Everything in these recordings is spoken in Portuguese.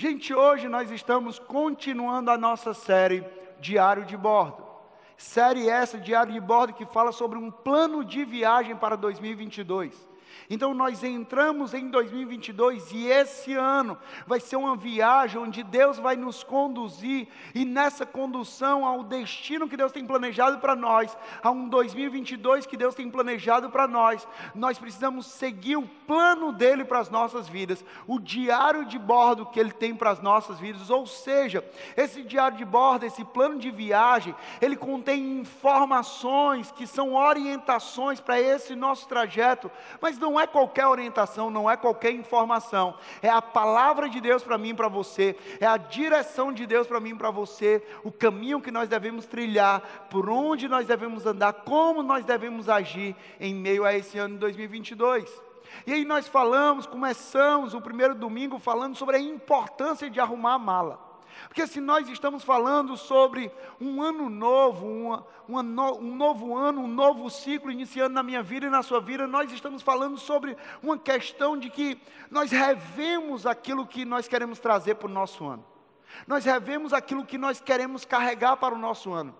Gente, hoje nós estamos continuando a nossa série Diário de Bordo. Série essa, Diário de Bordo, que fala sobre um plano de viagem para 2022. Então nós entramos em 2022 e esse ano vai ser uma viagem onde Deus vai nos conduzir e nessa condução ao destino que Deus tem planejado para nós, a um 2022 que Deus tem planejado para nós, nós precisamos seguir o plano dele para as nossas vidas, o diário de bordo que ele tem para as nossas vidas, ou seja, esse diário de bordo, esse plano de viagem, ele contém informações que são orientações para esse nosso trajeto, mas não é qualquer orientação, não é qualquer informação, é a palavra de Deus para mim e para você, é a direção de Deus para mim e para você, o caminho que nós devemos trilhar, por onde nós devemos andar, como nós devemos agir em meio a esse ano de 2022. E aí nós falamos, começamos o primeiro domingo falando sobre a importância de arrumar a mala. Porque se nós estamos falando sobre um ano novo, uma, uma no, um novo ano, um novo ciclo iniciando na minha vida e na sua vida, nós estamos falando sobre uma questão de que nós revemos aquilo que nós queremos trazer para o nosso ano. Nós revemos aquilo que nós queremos carregar para o nosso ano.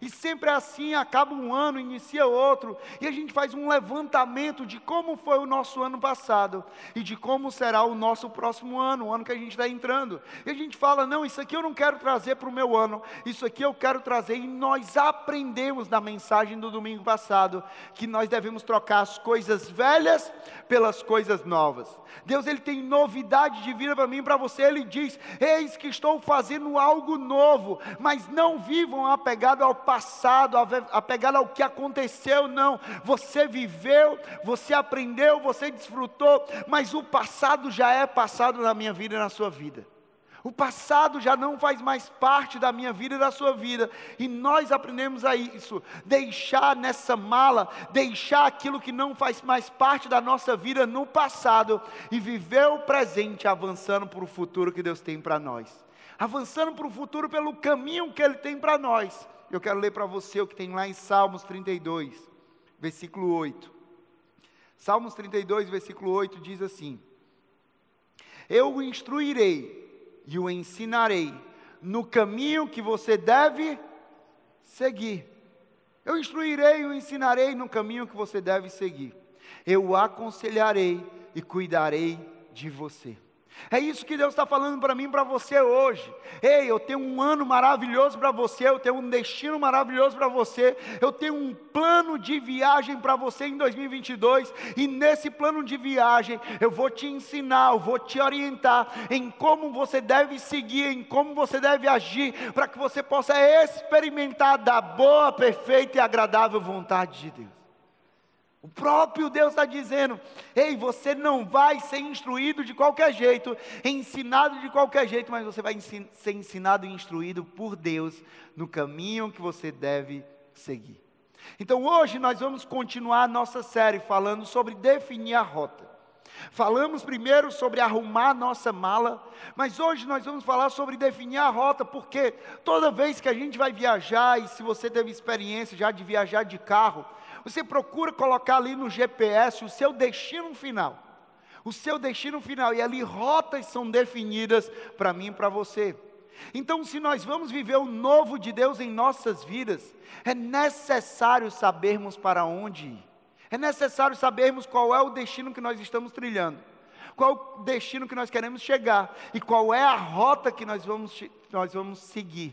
E sempre assim, acaba um ano, inicia outro, e a gente faz um levantamento de como foi o nosso ano passado e de como será o nosso próximo ano, o ano que a gente está entrando. E a gente fala: não, isso aqui eu não quero trazer para o meu ano, isso aqui eu quero trazer. E nós aprendemos na mensagem do domingo passado que nós devemos trocar as coisas velhas pelas coisas novas. Deus ele tem novidade de vida para mim e para você. Ele diz: Eis que estou fazendo algo novo, mas não vivam apegado ao passado, apegado ao que aconteceu, não. Você viveu, você aprendeu, você desfrutou, mas o passado já é passado na minha vida e na sua vida. O passado já não faz mais parte da minha vida e da sua vida. E nós aprendemos a isso. Deixar nessa mala, deixar aquilo que não faz mais parte da nossa vida no passado e viver o presente avançando para o futuro que Deus tem para nós. Avançando para o futuro pelo caminho que Ele tem para nós. Eu quero ler para você o que tem lá em Salmos 32, versículo 8. Salmos 32, versículo 8 diz assim: Eu o instruirei e o ensinarei no caminho que você deve seguir. Eu instruirei e o ensinarei no caminho que você deve seguir. Eu o aconselharei e cuidarei de você. É isso que Deus está falando para mim, para você hoje. Ei, eu tenho um ano maravilhoso para você, eu tenho um destino maravilhoso para você, eu tenho um plano de viagem para você em 2022, e nesse plano de viagem eu vou te ensinar, eu vou te orientar em como você deve seguir, em como você deve agir, para que você possa experimentar da boa, perfeita e agradável vontade de Deus. O próprio Deus está dizendo: ei, você não vai ser instruído de qualquer jeito, ensinado de qualquer jeito, mas você vai ser ensinado e instruído por Deus no caminho que você deve seguir. Então hoje nós vamos continuar a nossa série falando sobre definir a rota. Falamos primeiro sobre arrumar nossa mala, mas hoje nós vamos falar sobre definir a rota, porque toda vez que a gente vai viajar, e se você teve experiência já de viajar de carro, você procura colocar ali no GPS o seu destino final. O seu destino final, e ali rotas são definidas para mim e para você. Então, se nós vamos viver o novo de Deus em nossas vidas, é necessário sabermos para onde ir. É necessário sabermos qual é o destino que nós estamos trilhando, qual o destino que nós queremos chegar e qual é a rota que nós vamos, nós vamos seguir.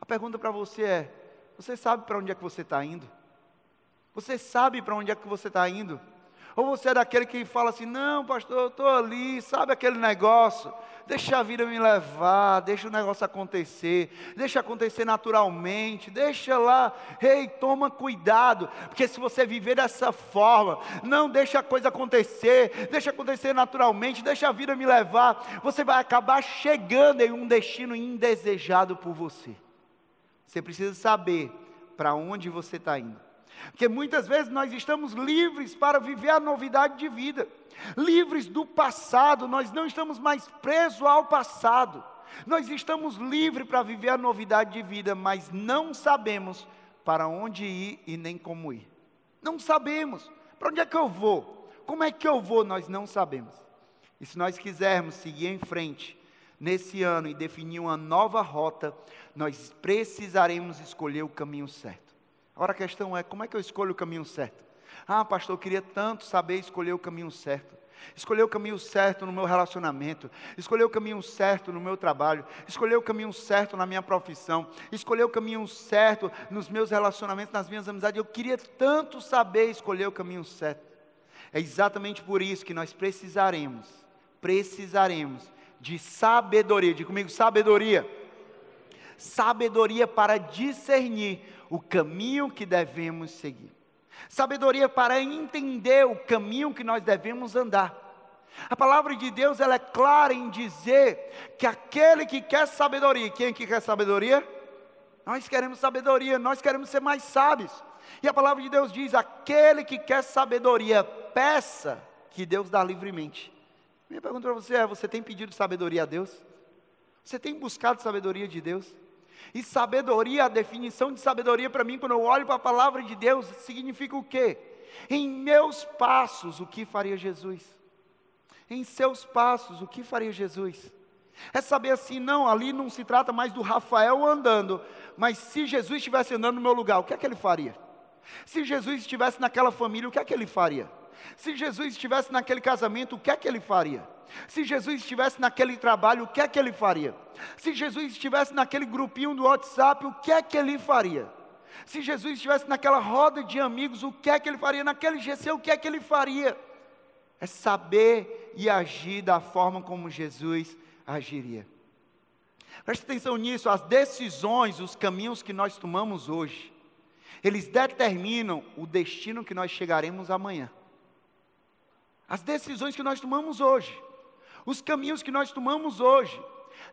A pergunta para você é: você sabe para onde é que você está indo? Você sabe para onde é que você está indo? Ou você é daquele que fala assim: não, pastor, eu estou ali, sabe aquele negócio? Deixa a vida me levar, deixa o negócio acontecer, deixa acontecer naturalmente, deixa lá, ei, toma cuidado, porque se você viver dessa forma, não deixa a coisa acontecer, deixa acontecer naturalmente, deixa a vida me levar, você vai acabar chegando em um destino indesejado por você. Você precisa saber para onde você está indo. Porque muitas vezes nós estamos livres para viver a novidade de vida, livres do passado, nós não estamos mais presos ao passado, nós estamos livres para viver a novidade de vida, mas não sabemos para onde ir e nem como ir. Não sabemos. Para onde é que eu vou? Como é que eu vou? Nós não sabemos. E se nós quisermos seguir em frente, nesse ano e definir uma nova rota, nós precisaremos escolher o caminho certo. Agora a questão é: como é que eu escolho o caminho certo? Ah, pastor, eu queria tanto saber escolher o caminho certo. Escolher o caminho certo no meu relacionamento, escolher o caminho certo no meu trabalho, escolher o caminho certo na minha profissão, escolher o caminho certo nos meus relacionamentos, nas minhas amizades. Eu queria tanto saber escolher o caminho certo. É exatamente por isso que nós precisaremos, precisaremos de sabedoria. Diga comigo, sabedoria. Sabedoria para discernir o caminho que devemos seguir. Sabedoria para entender o caminho que nós devemos andar. A palavra de Deus ela é clara em dizer que aquele que quer sabedoria, quem que quer sabedoria? Nós queremos sabedoria, nós queremos ser mais sábios. E a palavra de Deus diz: aquele que quer sabedoria, peça que Deus dá livremente. Minha pergunta para você é: você tem pedido sabedoria a Deus? Você tem buscado sabedoria de Deus? E sabedoria, a definição de sabedoria para mim, quando eu olho para a palavra de Deus, significa o quê? Em meus passos, o que faria Jesus? Em seus passos, o que faria Jesus? É saber assim, não, ali não se trata mais do Rafael andando, mas se Jesus estivesse andando no meu lugar, o que é que ele faria? Se Jesus estivesse naquela família, o que é que ele faria? Se Jesus estivesse naquele casamento, o que é que ele faria? Se Jesus estivesse naquele trabalho, o que é que ele faria? Se Jesus estivesse naquele grupinho do WhatsApp, o que é que ele faria? Se Jesus estivesse naquela roda de amigos, o que é que ele faria? Naquele GC, o que é que ele faria? É saber e agir da forma como Jesus agiria. Preste atenção nisso, as decisões, os caminhos que nós tomamos hoje, eles determinam o destino que nós chegaremos amanhã. As decisões que nós tomamos hoje, os caminhos que nós tomamos hoje,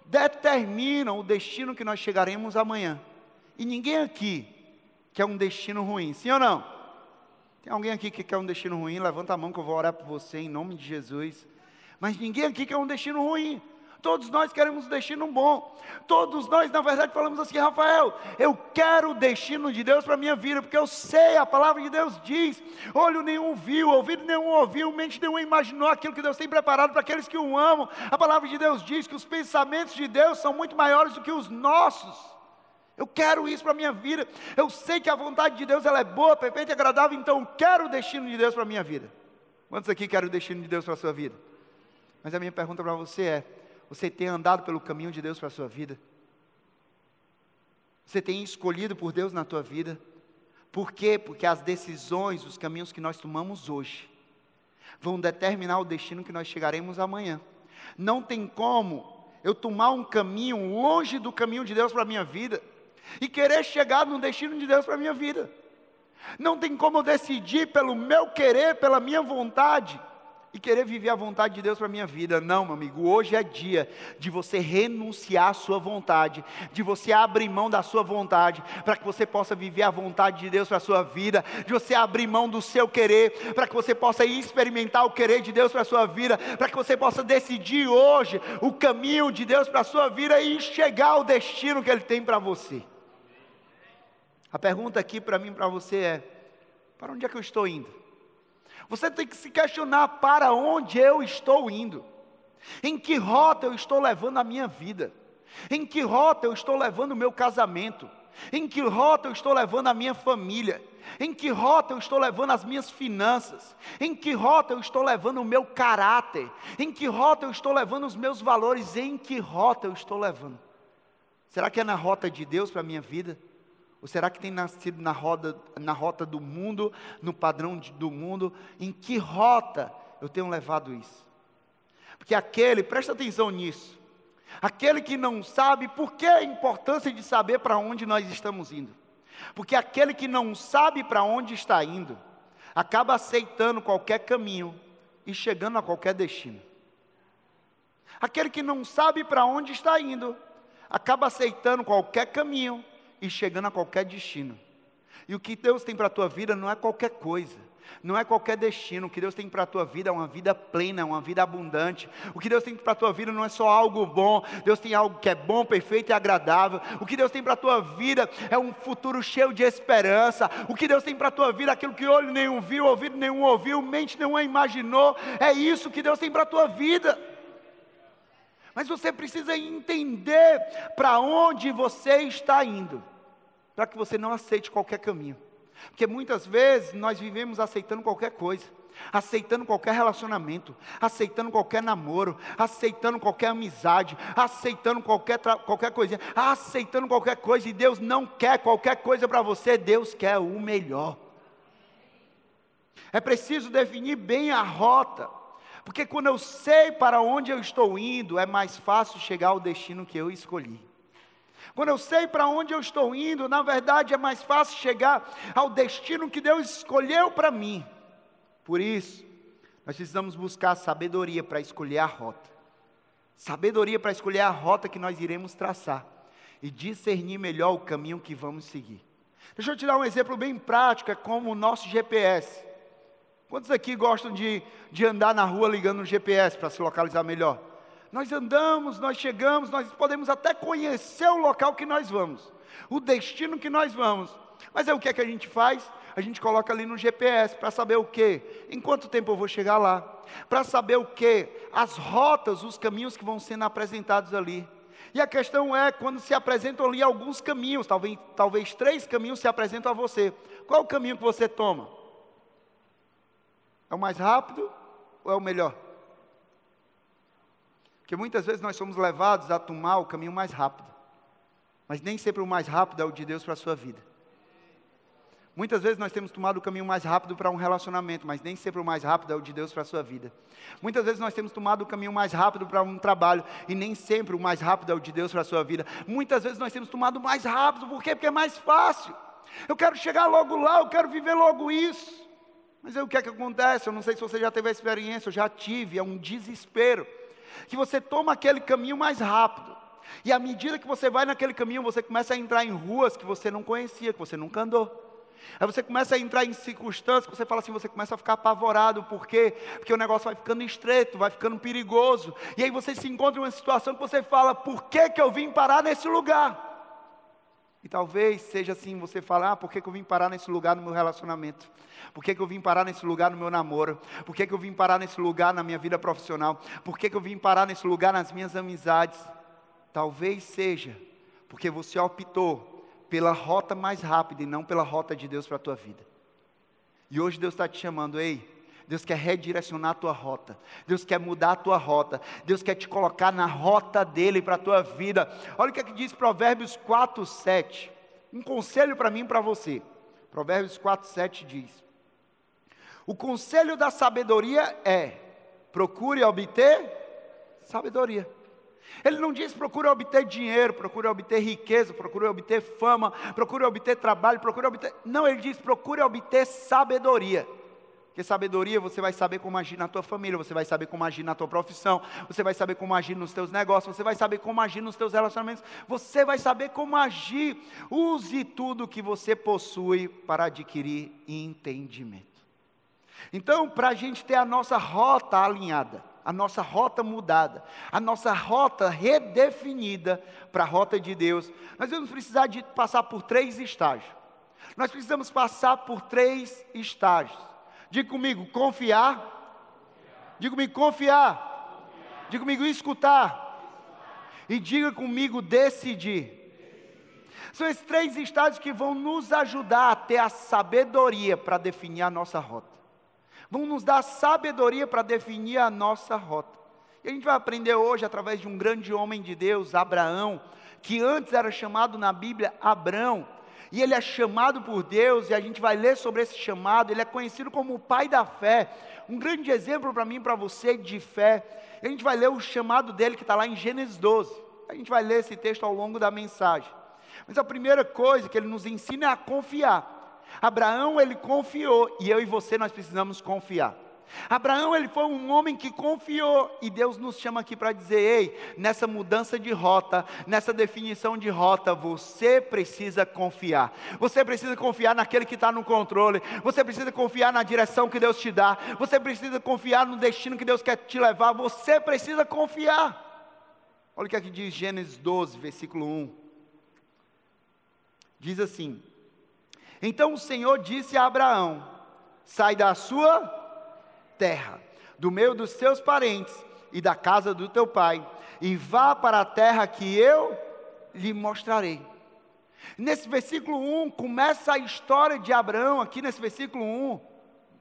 determinam o destino que nós chegaremos amanhã. E ninguém aqui quer um destino ruim, sim ou não? Tem alguém aqui que quer um destino ruim? Levanta a mão que eu vou orar por você em nome de Jesus. Mas ninguém aqui quer um destino ruim. Todos nós queremos um destino bom. Todos nós, na verdade, falamos assim: Rafael, eu quero o destino de Deus para a minha vida, porque eu sei, a palavra de Deus diz: olho nenhum viu, ouvido nenhum ouviu, mente nenhuma imaginou aquilo que Deus tem preparado para aqueles que o amam. A palavra de Deus diz que os pensamentos de Deus são muito maiores do que os nossos. Eu quero isso para a minha vida. Eu sei que a vontade de Deus ela é boa, perfeita e agradável, então eu quero o destino de Deus para a minha vida. Quantos aqui querem o destino de Deus para a sua vida? Mas a minha pergunta para você é: você tem andado pelo caminho de Deus para a sua vida? Você tem escolhido por Deus na tua vida? Por quê? Porque as decisões, os caminhos que nós tomamos hoje, vão determinar o destino que nós chegaremos amanhã. Não tem como eu tomar um caminho longe do caminho de Deus para a minha vida e querer chegar no destino de Deus para a minha vida. Não tem como eu decidir pelo meu querer, pela minha vontade, e querer viver a vontade de Deus para a minha vida. Não, meu amigo, hoje é dia de você renunciar à sua vontade, de você abrir mão da sua vontade, para que você possa viver a vontade de Deus para a sua vida, de você abrir mão do seu querer, para que você possa experimentar o querer de Deus para a sua vida, para que você possa decidir hoje o caminho de Deus para a sua vida e chegar ao destino que Ele tem para você. A pergunta aqui para mim, para você é: para onde é que eu estou indo? Você tem que se questionar para onde eu estou indo. Em que rota eu estou levando a minha vida? Em que rota eu estou levando o meu casamento? Em que rota eu estou levando a minha família? Em que rota eu estou levando as minhas finanças? Em que rota eu estou levando o meu caráter? Em que rota eu estou levando os meus valores? Em que rota eu estou levando? Será que é na rota de Deus para a minha vida? Ou será que tem nascido na, roda, na rota do mundo, no padrão de, do mundo? Em que rota eu tenho levado isso? Porque aquele, presta atenção nisso, aquele que não sabe, por que a importância de saber para onde nós estamos indo? Porque aquele que não sabe para onde está indo, acaba aceitando qualquer caminho e chegando a qualquer destino. Aquele que não sabe para onde está indo, acaba aceitando qualquer caminho e chegando a qualquer destino. E o que Deus tem para a tua vida não é qualquer coisa, não é qualquer destino. O que Deus tem para a tua vida é uma vida plena, uma vida abundante. O que Deus tem para a tua vida não é só algo bom, Deus tem algo que é bom, perfeito e agradável. O que Deus tem para a tua vida é um futuro cheio de esperança. O que Deus tem para a tua vida, aquilo que olho nenhum viu, ouvido nenhum ouviu, mente nenhuma imaginou, é isso que Deus tem para a tua vida. Mas você precisa entender para onde você está indo, para que você não aceite qualquer caminho. Porque muitas vezes nós vivemos aceitando qualquer coisa, aceitando qualquer relacionamento, aceitando qualquer namoro, aceitando qualquer amizade, aceitando qualquer, qualquer coisinha, aceitando qualquer coisa, e Deus não quer qualquer coisa para você, Deus quer o melhor. É preciso definir bem a rota, porque quando eu sei para onde eu estou indo, é mais fácil chegar ao destino que eu escolhi. Quando eu sei para onde eu estou indo, na verdade é mais fácil chegar ao destino que Deus escolheu para mim. Por isso, nós precisamos buscar sabedoria para escolher a rota. Sabedoria para escolher a rota que nós iremos traçar e discernir melhor o caminho que vamos seguir. Deixa eu te dar um exemplo bem prático, é como o nosso GPS. Quantos aqui gostam de, de andar na rua ligando no GPS para se localizar melhor? Nós andamos, nós chegamos, nós podemos até conhecer o local que nós vamos, o destino que nós vamos. Mas é o que é que a gente faz? A gente coloca ali no GPS para saber o que? Em quanto tempo eu vou chegar lá? Para saber o que? As rotas, os caminhos que vão sendo apresentados ali. E a questão é, quando se apresentam ali alguns caminhos, talvez, talvez três caminhos se apresentam a você. Qual o caminho que você toma? É o mais rápido ou é o melhor? Porque muitas vezes nós somos levados a tomar o caminho mais rápido. Mas nem sempre o mais rápido é o de Deus para a sua vida. Muitas vezes nós temos tomado o caminho mais rápido para um relacionamento, mas nem sempre o mais rápido é o de Deus para a sua vida. Muitas vezes nós temos tomado o caminho mais rápido para um trabalho, e nem sempre o mais rápido é o de Deus para a sua vida. Muitas vezes nós temos tomado o mais rápido, por quê? Porque é mais fácil. Eu quero chegar logo lá, eu quero viver logo isso. Mas aí o que é que acontece? Eu não sei se você já teve a experiência, eu já tive, é um desespero. Que você toma aquele caminho mais rápido. E à medida que você vai naquele caminho, você começa a entrar em ruas que você não conhecia, que você nunca andou. Aí você começa a entrar em circunstâncias que você fala assim, você começa a ficar apavorado, por quê? Porque o negócio vai ficando estreito, vai ficando perigoso. E aí você se encontra em uma situação que você fala, por que, que eu vim parar nesse lugar? E talvez seja assim, você falar, ah, por que, que eu vim parar nesse lugar no meu relacionamento? Por que, que eu vim parar nesse lugar no meu namoro? Por que, que eu vim parar nesse lugar na minha vida profissional? Por que, que eu vim parar nesse lugar nas minhas amizades? Talvez seja porque você optou pela rota mais rápida e não pela rota de Deus para a tua vida. E hoje Deus está te chamando, ei, Deus quer redirecionar a tua rota. Deus quer mudar a tua rota. Deus quer te colocar na rota dele para a tua vida. Olha o que, é que diz Provérbios 4, 7. Um conselho para mim e para você. Provérbios 4, 7 diz: O conselho da sabedoria é: procure obter sabedoria. Ele não diz procure obter dinheiro, procure obter riqueza, procure obter fama, procure obter trabalho, procure obter. Não, ele diz procure obter sabedoria. Porque sabedoria você vai saber como agir na tua família, você vai saber como agir na tua profissão, você vai saber como agir nos teus negócios, você vai saber como agir nos teus relacionamentos, você vai saber como agir. Use tudo que você possui para adquirir entendimento. Então, para a gente ter a nossa rota alinhada, a nossa rota mudada, a nossa rota redefinida para a rota de Deus, nós vamos precisar de passar por três estágios. Nós precisamos passar por três estágios. Diga comigo, confiar. Diga comigo, confiar. Diga comigo, escutar. E diga comigo, decidir. São esses três estágios que vão nos ajudar a ter a sabedoria para definir a nossa rota. Vão nos dar sabedoria para definir a nossa rota. E a gente vai aprender hoje através de um grande homem de Deus, Abraão, que antes era chamado na Bíblia Abrão, e ele é chamado por Deus, e a gente vai ler sobre esse chamado. Ele é conhecido como o pai da fé, um grande exemplo para mim e para você de fé. E a gente vai ler o chamado dele que está lá em Gênesis 12. A gente vai ler esse texto ao longo da mensagem. Mas a primeira coisa que ele nos ensina é a confiar. Abraão, ele confiou, e eu e você nós precisamos confiar. Abraão, ele foi um homem que confiou, e Deus nos chama aqui para dizer: ei, nessa mudança de rota, nessa definição de rota, você precisa confiar. Você precisa confiar naquele que está no controle, você precisa confiar na direção que Deus te dá, você precisa confiar no destino que Deus quer te levar, você precisa confiar. Olha o que aqui diz Gênesis 12, versículo 1. Diz assim: Então o Senhor disse a Abraão: sai da sua terra, do meio dos seus parentes, e da casa do teu pai, e vá para a terra que eu lhe mostrarei. Nesse versículo 1 começa a história de Abraão, aqui nesse versículo 1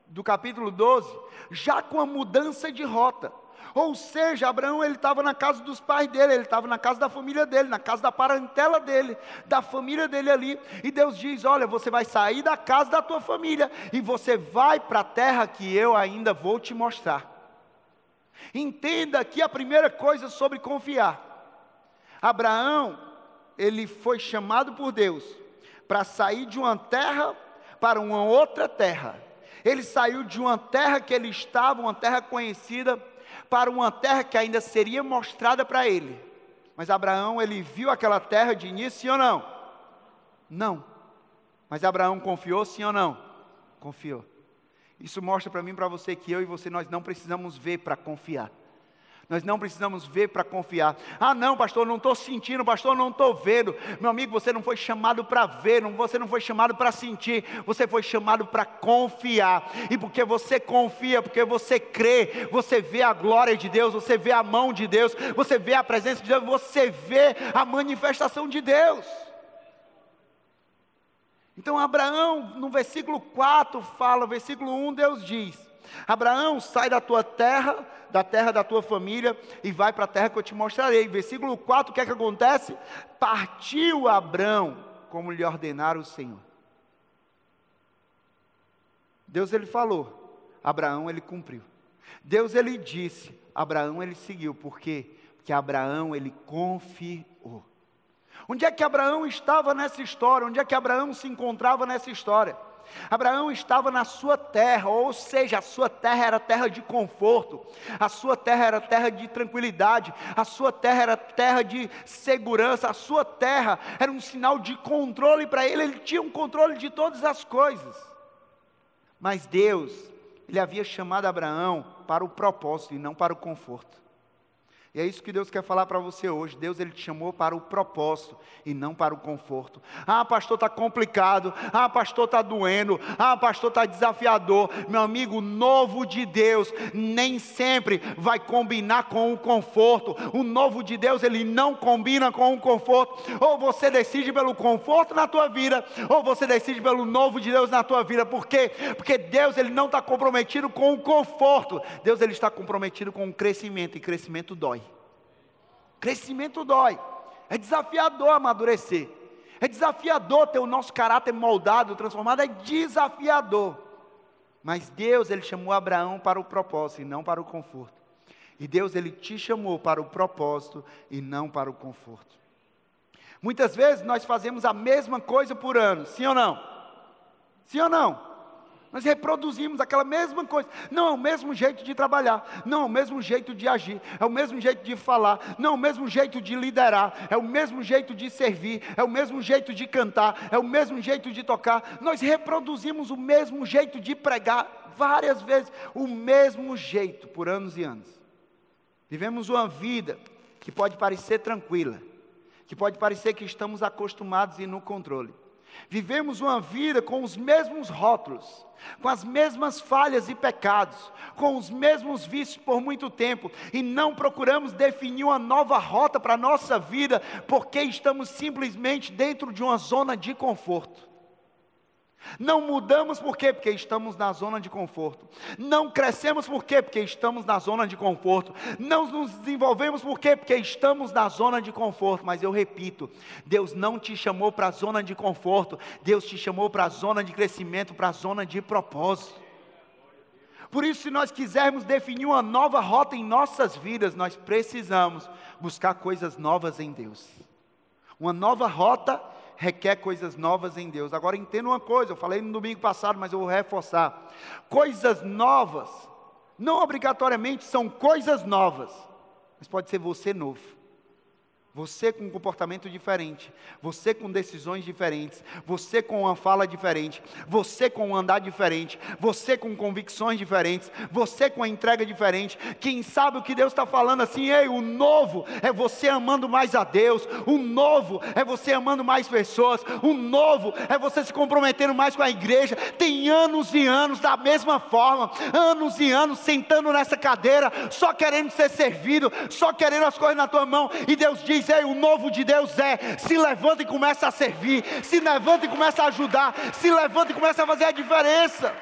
do capítulo 12, já com a mudança de rota. Ou seja, Abraão ele estava na casa dos pais dele, ele estava na casa da família dele, na casa da parentela dele, da família dele ali. E Deus diz: Olha, você vai sair da casa da tua família e você vai para a terra que eu ainda vou te mostrar. Entenda aqui a primeira coisa sobre confiar. Abraão, ele foi chamado por Deus para sair de uma terra para uma outra terra. Ele saiu de uma terra que ele estava, uma terra conhecida, para uma terra que ainda seria mostrada para ele. Mas Abraão, ele viu aquela terra de início, sim ou não? Não. Mas Abraão confiou, sim ou não? Confiou. Isso mostra para mim, para você, que eu e você, nós não precisamos ver para confiar. Nós não precisamos ver para confiar. Ah, não, pastor, não estou sentindo, pastor, não estou vendo. Meu amigo, você não foi chamado para ver, você não foi chamado para sentir, você foi chamado para confiar. E porque você confia, porque você crê, você vê a glória de Deus, você vê a mão de Deus, você vê a presença de Deus, você vê a manifestação de Deus. Então, Abraão, no versículo 4, fala, versículo 1, Deus diz: Abraão, sai da tua terra, da terra da tua família, e vai para a terra que eu te mostrarei. Versículo 4, o que é que acontece? Partiu Abraão, como lhe ordenara o Senhor. Deus ele falou, Abraão ele cumpriu. Deus ele disse, Abraão ele seguiu, por quê? Porque Abraão ele confiou. Onde é que Abraão estava nessa história? Onde é que Abraão se encontrava nessa história? Abraão estava na sua terra, ou seja, a sua terra era terra de conforto, a sua terra era terra de tranquilidade, a sua terra era terra de segurança, a sua terra era um sinal de controle para ele, ele tinha um controle de todas as coisas. Mas Deus, ele havia chamado Abraão para o propósito e não para o conforto. E é isso que Deus quer falar para você hoje. Deus ele te chamou para o propósito e não para o conforto. Ah, pastor, está complicado. Ah, pastor, está doendo. Ah, pastor, está desafiador. Meu amigo, novo de Deus nem sempre vai combinar com o conforto. O novo de Deus ele não combina com o conforto. Ou você decide pelo conforto na tua vida, ou você decide pelo novo de Deus na tua vida. Por quê? Porque Deus ele não está comprometido com o conforto. Deus ele está comprometido com o crescimento e crescimento dói. Crescimento dói. É desafiador amadurecer. É desafiador ter o nosso caráter moldado, transformado. É desafiador. Mas Deus, Ele chamou Abraão para o propósito e não para o conforto. E Deus, Ele te chamou para o propósito e não para o conforto. Muitas vezes nós fazemos a mesma coisa por ano, sim ou não? Sim ou não? Nós reproduzimos aquela mesma coisa. Não é o mesmo jeito de trabalhar, não é o mesmo jeito de agir, é o mesmo jeito de falar, não é o mesmo jeito de liderar, é o mesmo jeito de servir, é o mesmo jeito de cantar, é o mesmo jeito de tocar. Nós reproduzimos o mesmo jeito de pregar várias vezes, o mesmo jeito por anos e anos. Vivemos uma vida que pode parecer tranquila, que pode parecer que estamos acostumados e no controle. Vivemos uma vida com os mesmos rótulos, com as mesmas falhas e pecados, com os mesmos vícios por muito tempo, e não procuramos definir uma nova rota para a nossa vida, porque estamos simplesmente dentro de uma zona de conforto. Não mudamos por quê? Porque estamos na zona de conforto. Não crescemos por quê? Porque estamos na zona de conforto. Não nos desenvolvemos por quê? Porque estamos na zona de conforto. Mas eu repito, Deus não te chamou para a zona de conforto. Deus te chamou para a zona de crescimento, para a zona de propósito. Por isso, se nós quisermos definir uma nova rota em nossas vidas, nós precisamos buscar coisas novas em Deus. Uma nova rota requer coisas novas em Deus. Agora entenda uma coisa, eu falei no domingo passado, mas eu vou reforçar. Coisas novas, não obrigatoriamente são coisas novas, mas pode ser você novo. Você com um comportamento diferente, você com decisões diferentes, você com uma fala diferente, você com um andar diferente, você com convicções diferentes, você com a entrega diferente. Quem sabe o que Deus está falando assim, ei, o novo é você amando mais a Deus, o novo é você amando mais pessoas, o novo é você se comprometendo mais com a igreja. Tem anos e anos da mesma forma, anos e anos sentando nessa cadeira, só querendo ser servido, só querendo as coisas na tua mão, e Deus diz: Ei, o novo de Deus é: se levanta e começa a servir, se levanta e começa a ajudar, se levanta e começa a fazer a diferença.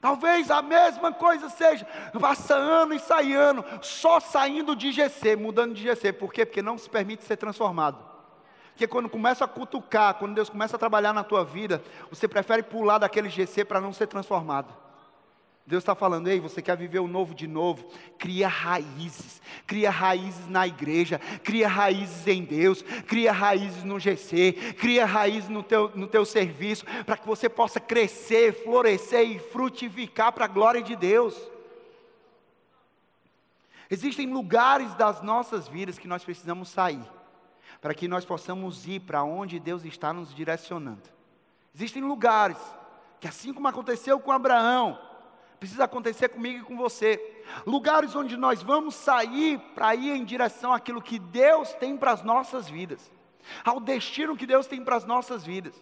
Talvez a mesma coisa seja, passa ano e sai ano, só saindo de GC, mudando de GC. Por quê? Porque não se permite ser transformado. Porque quando começa a cutucar, quando Deus começa a trabalhar na tua vida, você prefere pular daquele GC para não ser transformado. Deus está falando, ei, você quer viver o novo de novo? Cria raízes, cria raízes na igreja, cria raízes em Deus, cria raízes no GC, cria raízes no teu, no teu serviço, para que você possa crescer, florescer e frutificar para a glória de Deus. Existem lugares das nossas vidas que nós precisamos sair, para que nós possamos ir para onde Deus está nos direcionando. Existem lugares que, assim como aconteceu com Abraão, precisa acontecer comigo e com você. Lugares onde nós vamos sair para ir em direção àquilo que Deus tem para as nossas vidas, ao destino que Deus tem para as nossas vidas.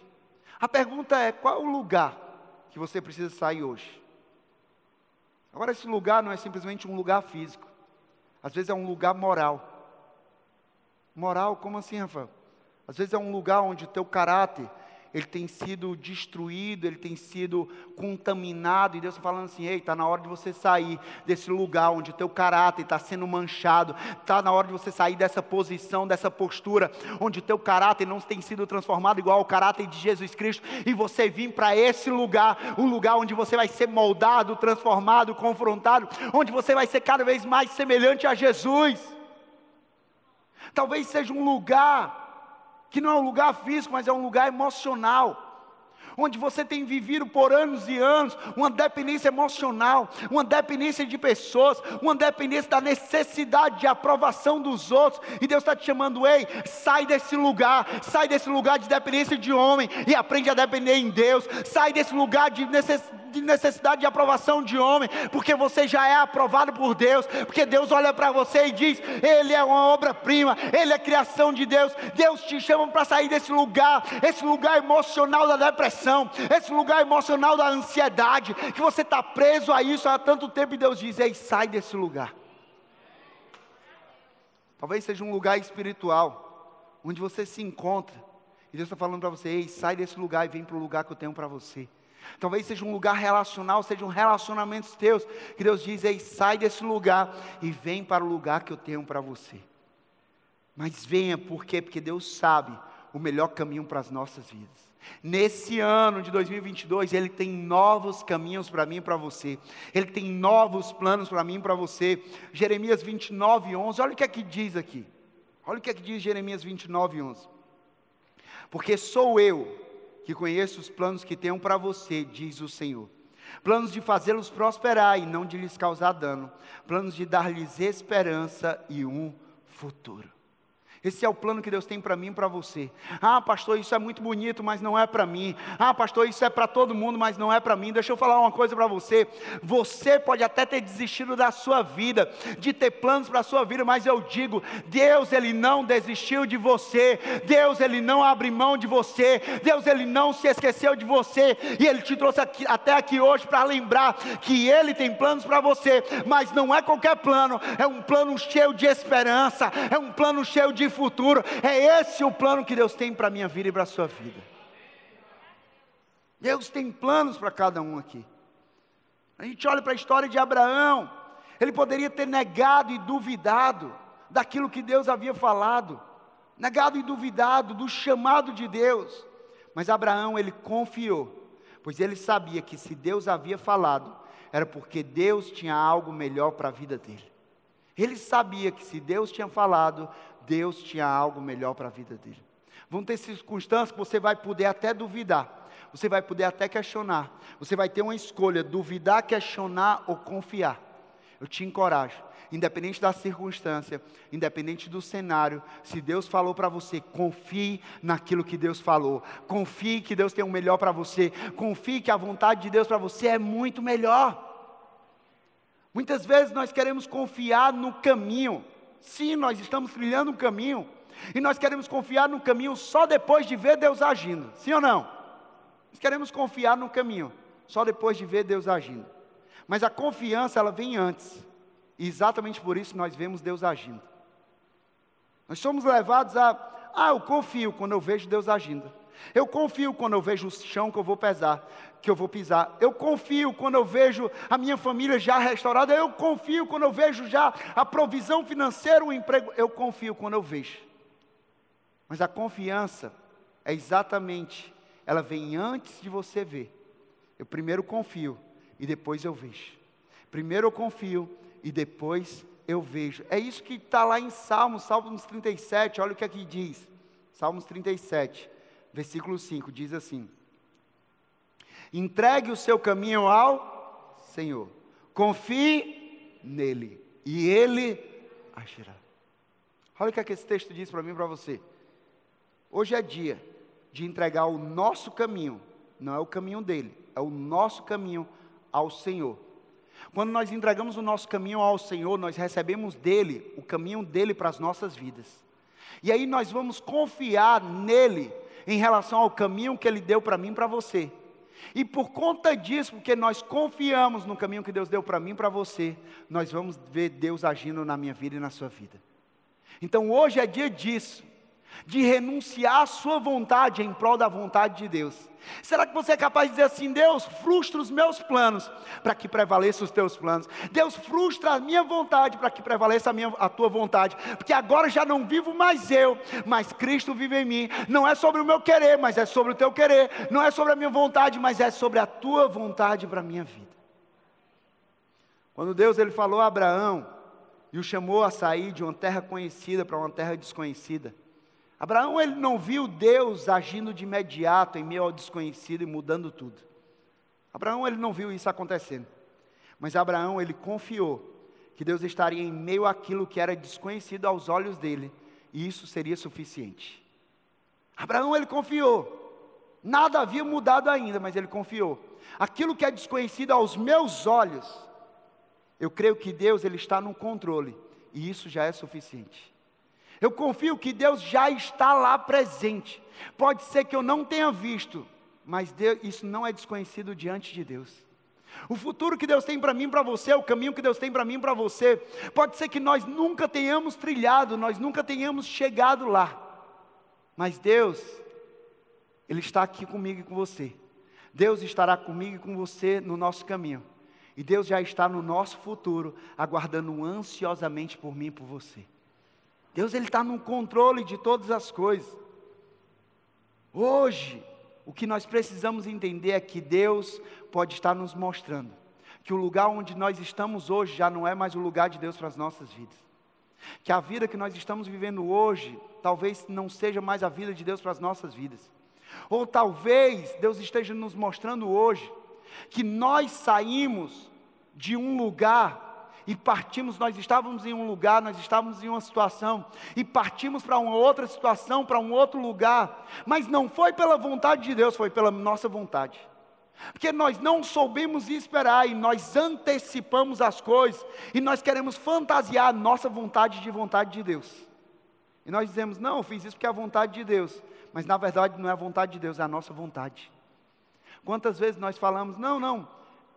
A pergunta é: qual o lugar que você precisa sair hoje? Agora, esse lugar não é simplesmente um lugar físico, às vezes é um lugar moral. Moral, como assim, Rafael? Às vezes é um lugar onde o teu caráter ele tem sido destruído, ele tem sido contaminado, e Deus está falando assim: ei, está na hora de você sair desse lugar onde o teu caráter está sendo manchado, está na hora de você sair dessa posição, dessa postura, onde o teu caráter não tem sido transformado igual ao caráter de Jesus Cristo, e você vir para esse lugar, um lugar onde você vai ser moldado, transformado, confrontado, onde você vai ser cada vez mais semelhante a Jesus. Talvez seja um lugar que não é um lugar físico, mas é um lugar emocional onde você tem vivido por anos e anos uma dependência emocional, uma dependência de pessoas, uma dependência da necessidade de aprovação dos outros, e Deus está te chamando, ei, sai desse lugar, sai desse lugar de dependência de homem e aprende a depender em Deus, sai desse lugar de necessidade de necessidade de aprovação de homem, porque você já é aprovado por Deus, porque Deus olha para você e diz: Ele é uma obra-prima, Ele é criação de Deus. Deus te chama para sair desse lugar, esse lugar emocional da depressão, esse lugar emocional da ansiedade, que você está preso a isso há tanto tempo, e Deus diz: Ei, sai desse lugar. Talvez seja um lugar espiritual, onde você se encontra, e Deus está falando para você: Ei, sai desse lugar e vem para o lugar que eu tenho para você. Talvez seja um lugar relacional, seja um relacionamento teus, que Deus diz: Ei, sai desse lugar e vem para o lugar que eu tenho para você. Mas venha, por quê? Porque Deus sabe o melhor caminho para as nossas vidas. Nesse ano de 2022, Ele tem novos caminhos para mim e para você. Ele tem novos planos para mim e para você. Jeremias 29, 11. Olha o que é que diz aqui. Olha o que é que diz Jeremias 29, 11. Porque sou eu que conheço os planos que tenho para você, diz o Senhor. Planos de fazê-los prosperar e não de lhes causar dano. Planos de dar-lhes esperança e um futuro. Esse é o plano que Deus tem para mim e para você. Ah, pastor, isso é muito bonito, mas não é para mim. Ah, pastor, isso é para todo mundo, mas não é para mim. Deixa eu falar uma coisa para você. Você pode até ter desistido da sua vida, de ter planos para a sua vida, mas eu digo, Deus ele não desistiu de você. Deus ele não abre mão de você. Deus ele não se esqueceu de você e ele te trouxe aqui, até aqui hoje para lembrar que ele tem planos para você, mas não é qualquer plano, é um plano cheio de esperança, é um plano cheio de futuro. É esse o plano que Deus tem para a minha vida e para a sua vida. Deus tem planos para cada um aqui. A gente olha para a história de Abraão, ele poderia ter negado e duvidado daquilo que Deus havia falado, negado e duvidado do chamado de Deus. Mas Abraão, ele confiou, pois ele sabia que se Deus havia falado, era porque Deus tinha algo melhor para a vida dele. Ele sabia que se Deus tinha falado, Deus tinha algo melhor para a vida dele. Vão ter circunstâncias que você vai poder até duvidar, você vai poder até questionar, você vai ter uma escolha: duvidar, questionar ou confiar. Eu te encorajo. independente da circunstância, independente do cenário, se Deus falou para você, confie naquilo que Deus falou. Confie que Deus tem o melhor para você. Confie que a vontade de Deus para você é muito melhor. Muitas vezes nós queremos confiar no caminho. Sim, nós estamos trilhando um caminho. E nós queremos confiar no caminho só depois de ver Deus agindo. Sim ou não? Nós queremos confiar no caminho só depois de ver Deus agindo. Mas a confiança, ela vem antes. E exatamente por isso nós vemos Deus agindo. Nós somos levados a, ah, eu confio quando eu vejo Deus agindo. Eu confio quando eu vejo o chão que eu vou pesar, que eu vou pisar. Eu confio quando eu vejo a minha família já restaurada. Eu confio quando eu vejo já a provisão financeira, o emprego. Eu confio quando eu vejo. Mas a confiança é exatamente, ela vem antes de você ver. Eu primeiro confio e depois eu vejo. Primeiro eu confio e depois eu vejo. É isso que está lá em Salmos, Salmos 37, olha o que aqui diz. Salmos 37 versículo 5 diz assim: Entregue o seu caminho ao Senhor, confie nele, e ele agirá. Olha o que, é que esse texto diz para mim e para você. Hoje é dia de entregar o nosso caminho, não é o caminho dele, é o nosso caminho ao Senhor. Quando nós entregamos o nosso caminho ao Senhor, nós recebemos dele o caminho dele para as nossas vidas. E aí nós vamos confiar nele em relação ao caminho que Ele deu para mim e para você. E por conta disso, porque nós confiamos no caminho que Deus deu para mim e para você, nós vamos ver Deus agindo na minha vida e na sua vida. Então hoje é dia disso de renunciar à sua vontade em prol da vontade de Deus. Será que você é capaz de dizer assim: Deus, frustra os meus planos para que prevaleça os teus planos. Deus, frustra a minha vontade para que prevaleça a, minha, a tua vontade. Porque agora já não vivo mais eu, mas Cristo vive em mim. Não é sobre o meu querer, mas é sobre o teu querer. Não é sobre a minha vontade, mas é sobre a tua vontade para a minha vida. Quando Deus ele falou a Abraão e o chamou a sair de uma terra conhecida para uma terra desconhecida, Abraão ele não viu Deus agindo de imediato em meio ao desconhecido e mudando tudo. Abraão ele não viu isso acontecendo. Mas Abraão ele confiou que Deus estaria em meio àquilo que era desconhecido aos olhos dele, e isso seria suficiente. Abraão ele confiou. Nada havia mudado ainda, mas ele confiou. Aquilo que é desconhecido aos meus olhos, eu creio que Deus ele está no controle, e isso já é suficiente. Eu confio que Deus já está lá presente. Pode ser que eu não tenha visto, mas Deus, isso não é desconhecido diante de Deus. O futuro que Deus tem para mim, para você, o caminho que Deus tem para mim, para você, pode ser que nós nunca tenhamos trilhado, nós nunca tenhamos chegado lá. Mas Deus, Ele está aqui comigo e com você. Deus estará comigo e com você no nosso caminho. E Deus já está no nosso futuro, aguardando ansiosamente por mim e por você. Deus ele está no controle de todas as coisas. Hoje, o que nós precisamos entender é que Deus pode estar nos mostrando que o lugar onde nós estamos hoje já não é mais o lugar de Deus para as nossas vidas. Que a vida que nós estamos vivendo hoje talvez não seja mais a vida de Deus para as nossas vidas. Ou talvez Deus esteja nos mostrando hoje que nós saímos de um lugar e partimos, nós estávamos em um lugar, nós estávamos em uma situação, e partimos para uma outra situação, para um outro lugar, mas não foi pela vontade de Deus, foi pela nossa vontade. Porque nós não soubemos esperar e nós antecipamos as coisas e nós queremos fantasiar a nossa vontade de vontade de Deus. E nós dizemos, não, eu fiz isso porque é a vontade de Deus. Mas na verdade não é a vontade de Deus, é a nossa vontade. Quantas vezes nós falamos, não, não,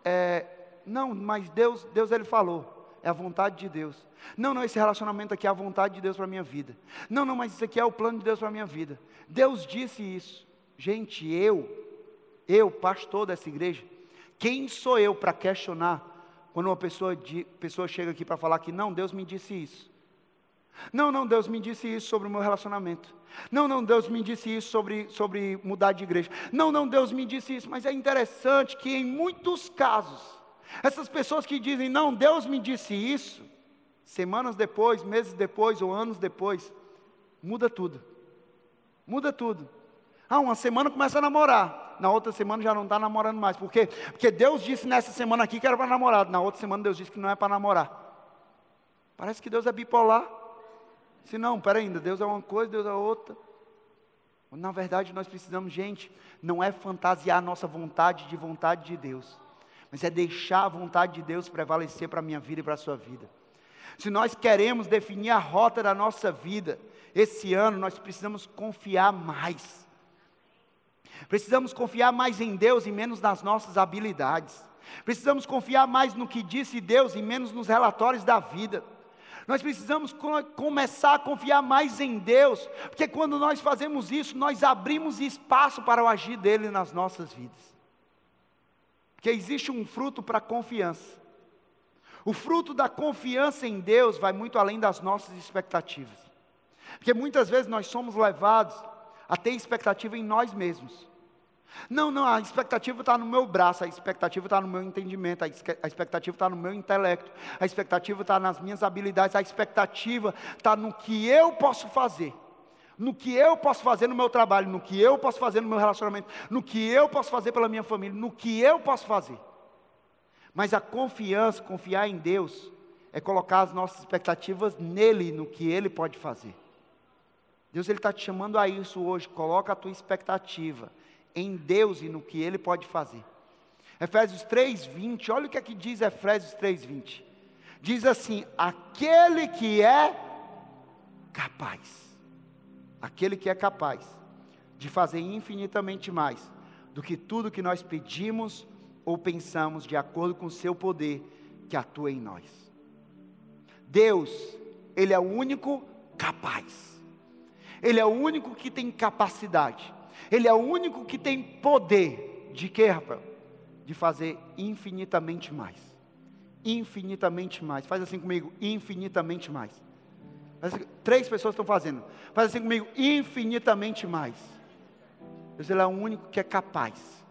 é, não, mas Deus, Deus ele falou é a vontade de Deus. Não, não, esse relacionamento aqui é a vontade de Deus para a minha vida. Não, não, mas isso aqui é o plano de Deus para a minha vida. Deus disse isso. Gente, eu, eu, pastor dessa igreja, quem sou eu para questionar quando uma pessoa, pessoa chega aqui para falar que não, Deus me disse isso. Não, não, Deus me disse isso sobre o meu relacionamento. Não, não, Deus me disse isso sobre, sobre mudar de igreja. Não, não, Deus me disse isso. Mas é interessante que em muitos casos, essas pessoas que dizem, não, Deus me disse isso, semanas depois, meses depois ou anos depois, muda tudo. Muda tudo. Ah, uma semana começa a namorar, na outra semana já não está namorando mais. Por quê? Porque Deus disse nessa semana aqui que era para namorar, na outra semana Deus disse que não é para namorar. Parece que Deus é bipolar. Se não, peraí, ainda, Deus é uma coisa, Deus é outra. Na verdade, nós precisamos, gente, não é fantasiar a nossa vontade de vontade de Deus, mas é deixar a vontade de Deus prevalecer para a minha vida e para a sua vida. Se nós queremos definir a rota da nossa vida, esse ano nós precisamos confiar mais. Precisamos confiar mais em Deus e menos nas nossas habilidades. Precisamos confiar mais no que disse Deus e menos nos relatórios da vida. Nós precisamos começar a confiar mais em Deus, porque quando nós fazemos isso, nós abrimos espaço para o agir dele nas nossas vidas. Porque existe um fruto para confiança. O fruto da confiança em Deus vai muito além das nossas expectativas. Porque muitas vezes nós somos levados a ter expectativa em nós mesmos. Não, não, a expectativa está no meu braço, a expectativa está no meu entendimento, a expectativa está no meu intelecto, a expectativa está nas minhas habilidades, a expectativa está no que eu posso fazer, no que eu posso fazer no meu trabalho, no que eu posso fazer no meu relacionamento, no que eu posso fazer pela minha família, no que eu posso fazer. Mas a confiança, confiar em Deus, é colocar as nossas expectativas nele, no que ele pode fazer. Deus está te chamando a isso hoje. Coloca a tua expectativa em Deus e no que Ele pode fazer. Efésios 3:20, olha o que é que diz Efésios 3:20. Diz assim: aquele que é capaz, aquele que é capaz de fazer infinitamente mais do que tudo que nós pedimos ou pensamos, de acordo com o seu poder que atua em nós. Deus, Ele é o único capaz, Ele é o único que tem capacidade. Ele é o único que tem poder de quê, Rafael? De fazer infinitamente mais. Infinitamente mais. Faz assim comigo, infinitamente mais. Três pessoas estão fazendo. Faz assim comigo, infinitamente mais. Deus ele é o único que é capaz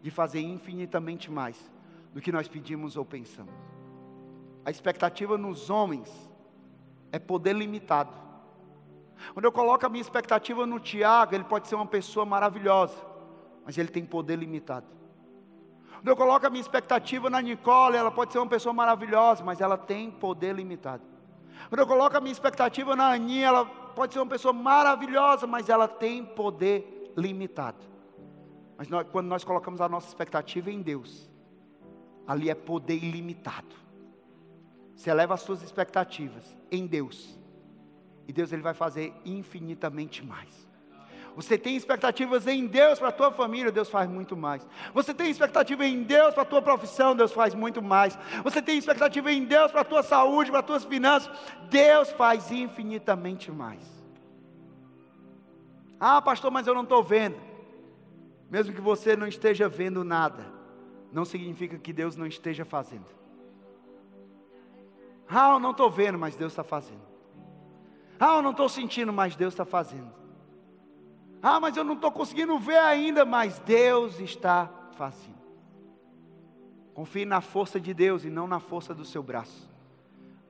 de fazer infinitamente mais do que nós pedimos ou pensamos. A expectativa nos homens é poder limitado. Quando eu coloco a minha expectativa no Tiago, ele pode ser uma pessoa maravilhosa, mas ele tem poder limitado. Quando eu coloco a minha expectativa na Nicole, ela pode ser uma pessoa maravilhosa, mas ela tem poder limitado. Quando eu coloco a minha expectativa na Aninha, ela pode ser uma pessoa maravilhosa, mas ela tem poder limitado. Mas nós, quando nós colocamos a nossa expectativa em Deus, ali é poder ilimitado. Você eleva as suas expectativas em Deus e Deus ele vai fazer infinitamente mais. Você tem expectativas em Deus para a tua família, Deus faz muito mais. Você tem expectativa em Deus para a tua profissão, Deus faz muito mais. Você tem expectativa em Deus para a tua saúde, para as tuas finanças, Deus faz infinitamente mais. Ah, pastor, mas eu não estou vendo. Mesmo que você não esteja vendo nada, não significa que Deus não esteja fazendo. Ah, eu não estou vendo, mas Deus está fazendo. Ah, eu não estou sentindo, mas Deus está fazendo. Ah, mas eu não estou conseguindo ver ainda, mas Deus está fazendo. Confie na força de Deus e não na força do seu braço.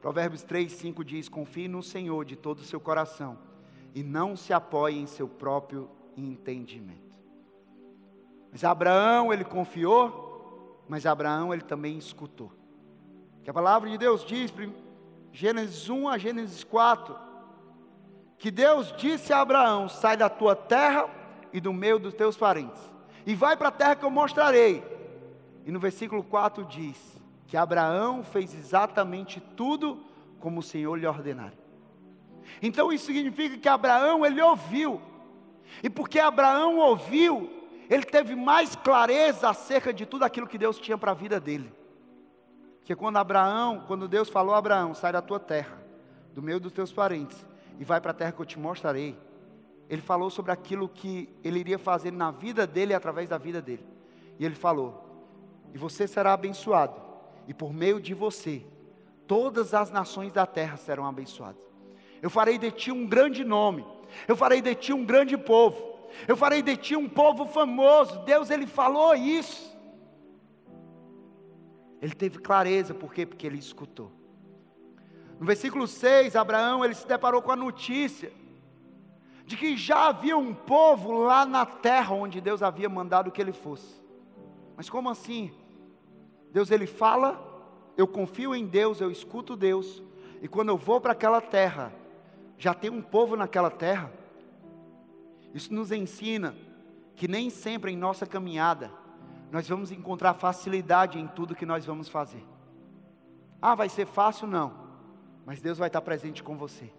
Provérbios 3, 5 diz: Confie no Senhor de todo o seu coração e não se apoie em seu próprio entendimento. Mas Abraão, ele confiou, mas Abraão, ele também escutou. Que a palavra de Deus diz, Gênesis 1 a Gênesis 4, que Deus disse a Abraão: sai da tua terra e do meio dos teus parentes, e vai para a terra que eu mostrarei. E no versículo 4 diz que Abraão fez exatamente tudo como o Senhor lhe ordenara. Então isso significa que Abraão ele ouviu. E porque Abraão ouviu, ele teve mais clareza acerca de tudo aquilo que Deus tinha para a vida dele. Porque quando Abraão, quando Deus falou a Abraão, sai da tua terra, do meio dos teus parentes, e vai para a terra que eu te mostrarei. Ele falou sobre aquilo que ele iria fazer na vida dele e através da vida dele. E ele falou: E você será abençoado, e por meio de você, todas as nações da terra serão abençoadas. Eu farei de ti um grande nome, eu farei de ti um grande povo, eu farei de ti um povo famoso. Deus, ele falou isso. Ele teve clareza, por quê? Porque ele escutou. No versículo 6, Abraão ele se deparou com a notícia de que já havia um povo lá na terra onde Deus havia mandado que ele fosse. Mas como assim? Deus ele fala, eu confio em Deus, eu escuto Deus, e quando eu vou para aquela terra, já tem um povo naquela terra. Isso nos ensina que nem sempre em nossa caminhada nós vamos encontrar facilidade em tudo que nós vamos fazer. Ah, vai ser fácil? Não, mas Deus vai estar presente com você.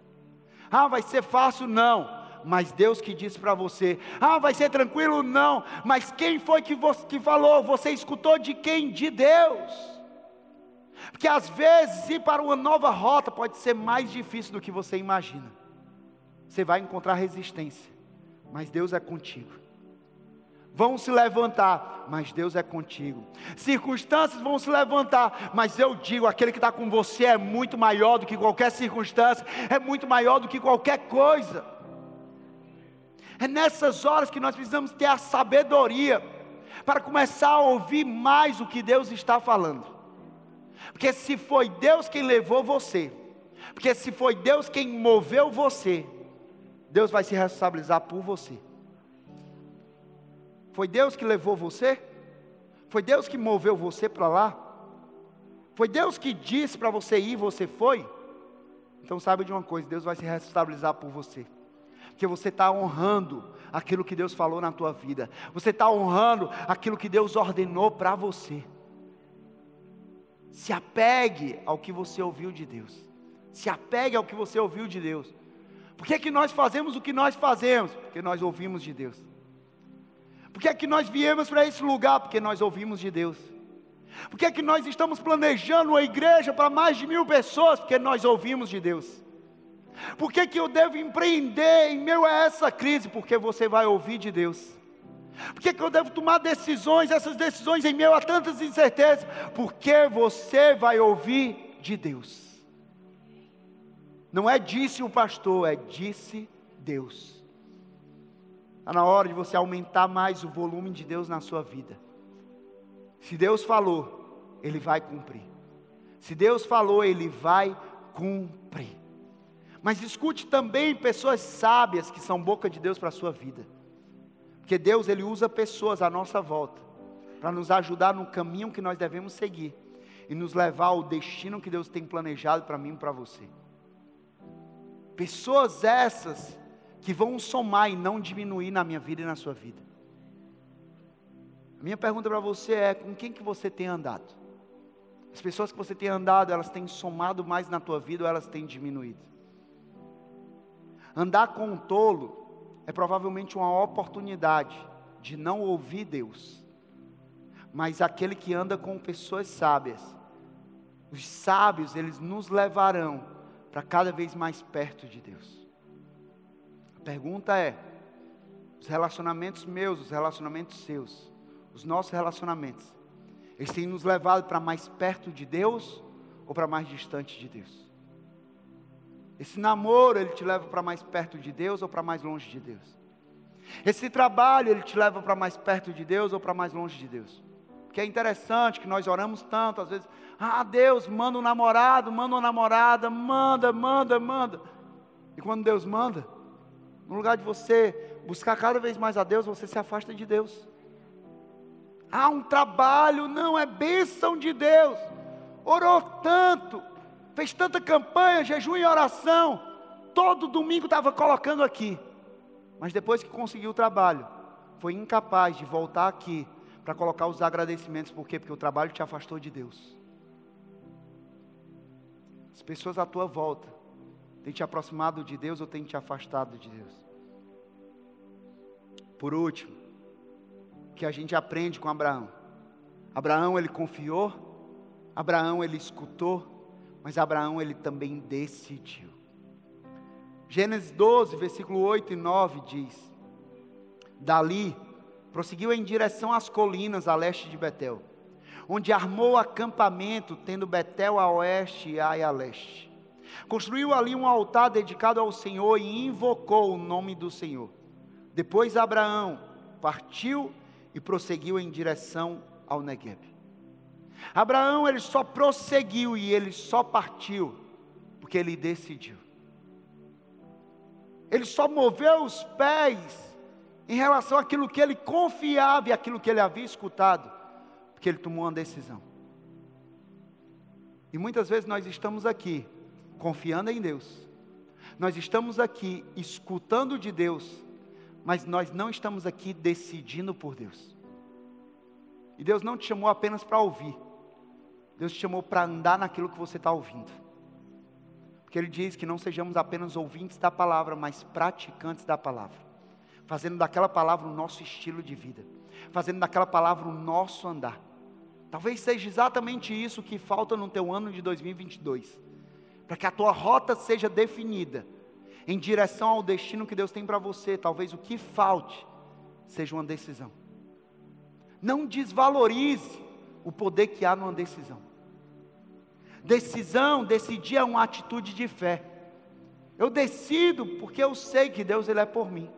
Ah, vai ser fácil? Não, mas Deus que disse para você: Ah, vai ser tranquilo? Não, mas quem foi que, você, que falou? Você escutou de quem? De Deus. Porque às vezes ir para uma nova rota pode ser mais difícil do que você imagina. Você vai encontrar resistência, mas Deus é contigo. Vão se levantar, mas Deus é contigo. Circunstâncias vão se levantar, mas eu digo: aquele que está com você é muito maior do que qualquer circunstância, é muito maior do que qualquer coisa. É nessas horas que nós precisamos ter a sabedoria para começar a ouvir mais o que Deus está falando. Porque se foi Deus quem levou você, porque se foi Deus quem moveu você, Deus vai se responsabilizar por você. Foi Deus que levou você? Foi Deus que moveu você para lá? Foi Deus que disse para você ir, você foi? Então saiba de uma coisa, Deus vai se responsabilizar por você. Porque você está honrando aquilo que Deus falou na tua vida. Você está honrando aquilo que Deus ordenou para você. Se apegue ao que você ouviu de Deus. Se apegue ao que você ouviu de Deus. Por que, é que nós fazemos o que nós fazemos? Porque nós ouvimos de Deus. Por que é que nós viemos para esse lugar? Porque nós ouvimos de Deus. Por que é que nós estamos planejando uma igreja para mais de mil pessoas? Porque nós ouvimos de Deus. Por que, que eu devo empreender em meio a essa crise? Porque você vai ouvir de Deus. Por que, que eu devo tomar decisões, essas decisões em meio a tantas incertezas? Porque você vai ouvir de Deus. Não é disse o pastor, é disse Deus. Está na hora de você aumentar mais o volume de Deus na sua vida. Se Deus falou, Ele vai cumprir. Se Deus falou, Ele vai cumprir. Mas escute também pessoas sábias que são boca de Deus para a sua vida. Porque Deus ele usa pessoas à nossa volta para nos ajudar no caminho que nós devemos seguir e nos levar ao destino que Deus tem planejado para mim e para você. Pessoas essas que vão somar e não diminuir na minha vida e na sua vida. Minha pergunta para você é: com quem que você tem andado? As pessoas que você tem andado, elas têm somado mais na tua vida ou elas têm diminuído? Andar com um tolo é provavelmente uma oportunidade de não ouvir Deus. Mas aquele que anda com pessoas sábias, os sábios, eles nos levarão para cada vez mais perto de Deus. Pergunta é: os relacionamentos meus, os relacionamentos seus, os nossos relacionamentos, eles têm nos levado para mais perto de Deus ou para mais distante de Deus? Esse namoro, ele te leva para mais perto de Deus ou para mais longe de Deus? Esse trabalho, ele te leva para mais perto de Deus ou para mais longe de Deus? Porque é interessante que nós oramos tanto, às vezes, ah, Deus, manda um namorado, manda uma namorada, manda, manda, manda. E quando Deus manda, no lugar de você buscar cada vez mais a Deus, você se afasta de Deus. Ah, um trabalho, não, é bênção de Deus. Orou tanto, fez tanta campanha, jejum e oração, todo domingo estava colocando aqui, mas depois que conseguiu o trabalho, foi incapaz de voltar aqui para colocar os agradecimentos, por quê? Porque o trabalho te afastou de Deus. As pessoas à tua volta têm te aproximado de Deus ou têm te afastado de Deus. Por último, que a gente aprende com Abraão. Abraão ele confiou, Abraão ele escutou, mas Abraão ele também decidiu. Gênesis 12, versículo 8 e 9 diz: Dali prosseguiu em direção às colinas a leste de Betel, onde armou acampamento, tendo Betel a oeste e Ai a leste. Construiu ali um altar dedicado ao Senhor e invocou o nome do Senhor. Depois Abraão partiu e prosseguiu em direção ao Negueb. Abraão ele só prosseguiu e ele só partiu porque ele decidiu. Ele só moveu os pés em relação àquilo que ele confiava e aquilo que ele havia escutado, porque ele tomou uma decisão. E muitas vezes nós estamos aqui confiando em Deus. Nós estamos aqui escutando de Deus, mas nós não estamos aqui decidindo por Deus. E Deus não te chamou apenas para ouvir, Deus te chamou para andar naquilo que você está ouvindo. Porque Ele diz que não sejamos apenas ouvintes da palavra, mas praticantes da palavra, fazendo daquela palavra o nosso estilo de vida, fazendo daquela palavra o nosso andar. Talvez seja exatamente isso que falta no teu ano de 2022, para que a tua rota seja definida em direção ao destino que Deus tem para você. Talvez o que falte seja uma decisão. Não desvalorize o poder que há numa decisão. Decisão, decidir é uma atitude de fé. Eu decido porque eu sei que Deus ele é por mim.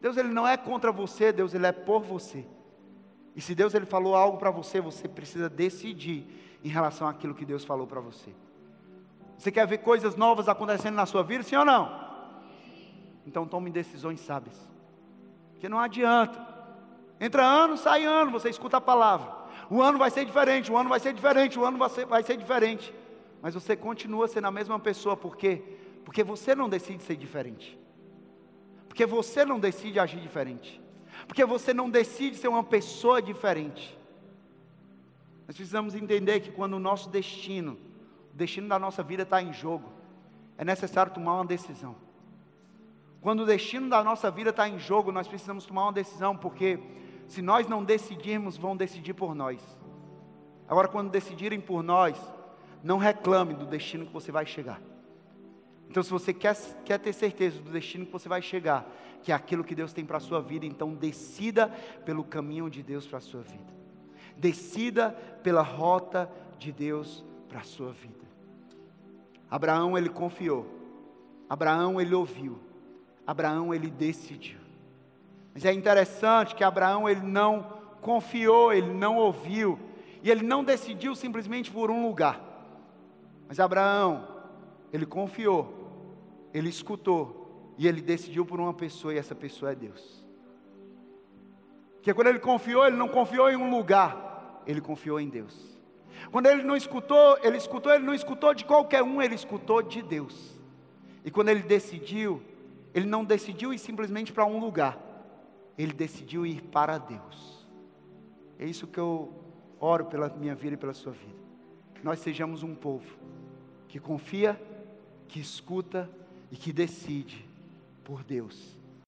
Deus ele não é contra você, Deus ele é por você. E se Deus ele falou algo para você, você precisa decidir em relação àquilo que Deus falou para você. Você quer ver coisas novas acontecendo na sua vida, sim ou não? Então tome decisões sábias. Porque não adianta. Entra ano, sai ano, você escuta a palavra. O ano vai ser diferente, o ano vai ser diferente, o ano vai ser, vai ser diferente. Mas você continua sendo a mesma pessoa, por quê? Porque você não decide ser diferente. Porque você não decide agir diferente. Porque você não decide ser uma pessoa diferente. Nós precisamos entender que quando o nosso destino, o destino da nossa vida está em jogo, é necessário tomar uma decisão. Quando o destino da nossa vida está em jogo, nós precisamos tomar uma decisão, porque se nós não decidirmos, vão decidir por nós. Agora, quando decidirem por nós, não reclame do destino que você vai chegar. Então, se você quer, quer ter certeza do destino que você vai chegar, que é aquilo que Deus tem para a sua vida, então decida pelo caminho de Deus para a sua vida. Decida pela rota de Deus para a sua vida. Abraão, ele confiou. Abraão, ele ouviu. Abraão, ele decidiu. Mas é interessante que Abraão ele não confiou, ele não ouviu, e ele não decidiu simplesmente por um lugar. Mas Abraão, ele confiou, ele escutou, e ele decidiu por uma pessoa, e essa pessoa é Deus. Porque quando ele confiou, ele não confiou em um lugar, ele confiou em Deus. Quando ele não escutou, ele escutou, ele não escutou de qualquer um, ele escutou de Deus. E quando ele decidiu, ele não decidiu ir simplesmente para um lugar, ele decidiu ir para Deus. É isso que eu oro pela minha vida e pela sua vida. Que nós sejamos um povo que confia, que escuta e que decide por Deus